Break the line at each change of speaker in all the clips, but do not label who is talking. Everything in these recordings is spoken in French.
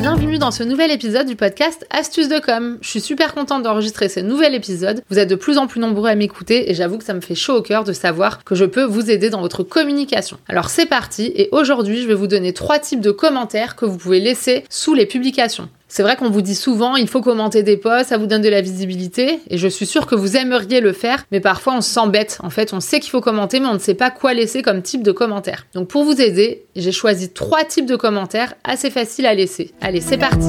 Bienvenue dans ce nouvel épisode du podcast Astuces de com. Je suis super contente d'enregistrer ce nouvel épisode. Vous êtes de plus en plus nombreux à m'écouter et j'avoue que ça me fait chaud au cœur de savoir que je peux vous aider dans votre communication. Alors c'est parti et aujourd'hui je vais vous donner trois types de commentaires que vous pouvez laisser sous les publications. C'est vrai qu'on vous dit souvent, il faut commenter des posts, ça vous donne de la visibilité, et je suis sûre que vous aimeriez le faire, mais parfois on s'embête. En fait, on sait qu'il faut commenter, mais on ne sait pas quoi laisser comme type de commentaire. Donc pour vous aider, j'ai choisi trois types de commentaires assez faciles à laisser. Allez, c'est parti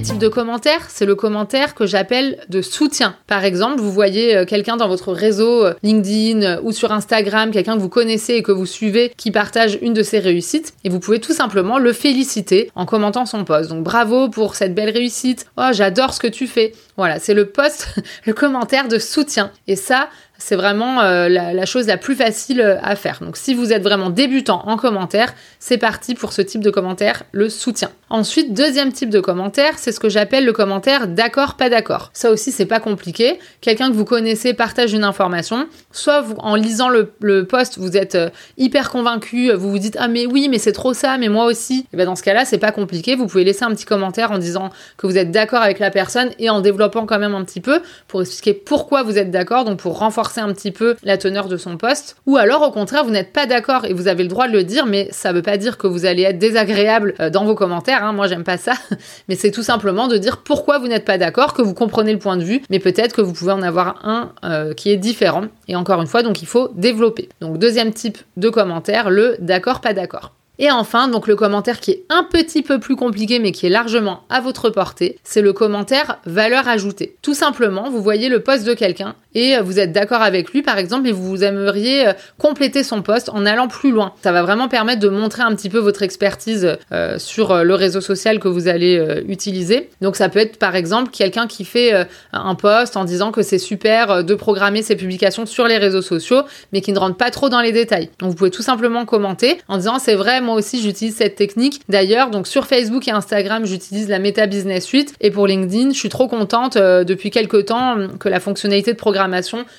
type de commentaire, c'est le commentaire que j'appelle de soutien. Par exemple, vous voyez euh, quelqu'un dans votre réseau euh, LinkedIn euh, ou sur Instagram, quelqu'un que vous connaissez et que vous suivez qui partage une de ses réussites et vous pouvez tout simplement le féliciter en commentant son post. Donc bravo pour cette belle réussite. Oh, j'adore ce que tu fais. Voilà, c'est le post, le commentaire de soutien. Et ça, c'est vraiment euh, la, chose la plus facile euh, à faire. Donc si vous êtes vraiment débutant en commentaire, c'est parti pour ce type de commentaire, le soutien. Ensuite, deuxième type de commentaire, c'est ce que j'appelle le commentaire d'accord, pas d'accord. Ça aussi, c'est pas compliqué. Quelqu'un que vous connaissez partage une information. Soit en lisant le, post, vous êtes euh, hyper convaincu, vous vous dites ah mais oui, mais c'est trop ça, mais moi aussi. Et bien dans ce cas-là, c'est pas compliqué. Vous pouvez laisser un petit commentaire en disant que vous êtes d'accord avec la personne et en développant quand même un petit peu pour expliquer pourquoi vous êtes d'accord, donc pour renforcer un petit peu la teneur de son poste. Ou alors au contraire, vous n'êtes pas d'accord et vous avez le droit de le dire, mais ça veut pas dire que vous allez être désagréable euh, dans vos commentaires. Hein. Moi, j'aime pas ça. Mais c'est tout simplement de dire pourquoi vous n'êtes pas d'accord, que vous comprenez le point de vue, mais peut-être que vous pouvez en avoir un euh, qui est différent. Et encore une fois, donc il faut développer. Donc deuxième type de commentaire, le d'accord, pas d'accord. Et enfin, donc le commentaire qui est un petit peu plus compliqué mais qui est largement à votre portée, c'est le commentaire valeur ajoutée. Tout simplement, vous voyez le poste de quelqu'un et vous êtes d'accord avec lui par exemple et vous aimeriez euh, compléter son poste en allant plus loin. Ça va vraiment permettre de montrer un petit peu votre expertise euh, sur euh, le réseau social que vous allez utiliser. Donc ça peut être par exemple quelqu'un qui fait un post en disant que c'est super de programmer ses publications sur les réseaux sociaux mais qui ne rentre pas trop dans les détails. Donc vous pouvez tout simplement commenter en disant c'est vrai moi aussi j'utilise cette technique. D'ailleurs, donc sur Facebook et Instagram, j'utilise la Meta Business Suite et pour LinkedIn, je suis trop contente euh, depuis quelques temps que la fonctionnalité de programmation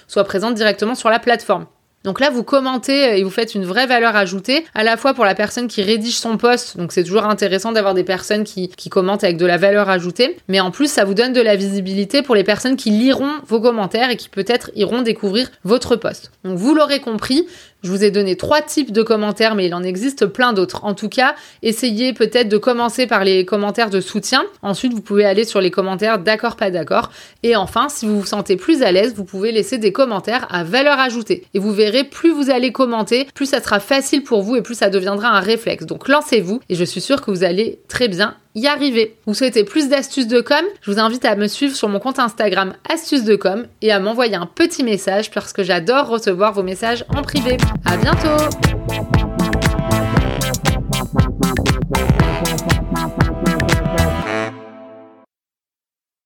soit présente directement sur la plateforme. Donc là, vous commentez et vous faites une vraie valeur ajoutée, à la fois pour la personne qui rédige son poste, donc c'est toujours intéressant d'avoir des personnes qui, qui, commentent avec de la valeur ajoutée, mais en plus, ça vous donne de la visibilité pour les personnes qui liront vos commentaires et qui peut-être iront découvrir votre poste. Donc vous l'aurez compris, je vous ai donné trois types de commentaires, mais il en existe plein d'autres. En tout cas, essayez peut-être de commencer par les commentaires de soutien. Ensuite, vous pouvez aller sur les commentaires d'accord, pas d'accord. Et enfin, si vous vous sentez plus à l'aise, vous pouvez laisser des commentaires à valeur ajoutée. Et vous verrez, plus vous allez commenter, plus ça sera facile pour vous et plus ça deviendra un réflexe. Donc lancez-vous et je suis sûre que vous allez très bien y arriver. Vous souhaitez plus d'astuces de com? Je vous invite à me suivre sur mon compte Instagram astuces de com et à m'envoyer un petit message parce que j'adore recevoir vos messages en privé. À bientôt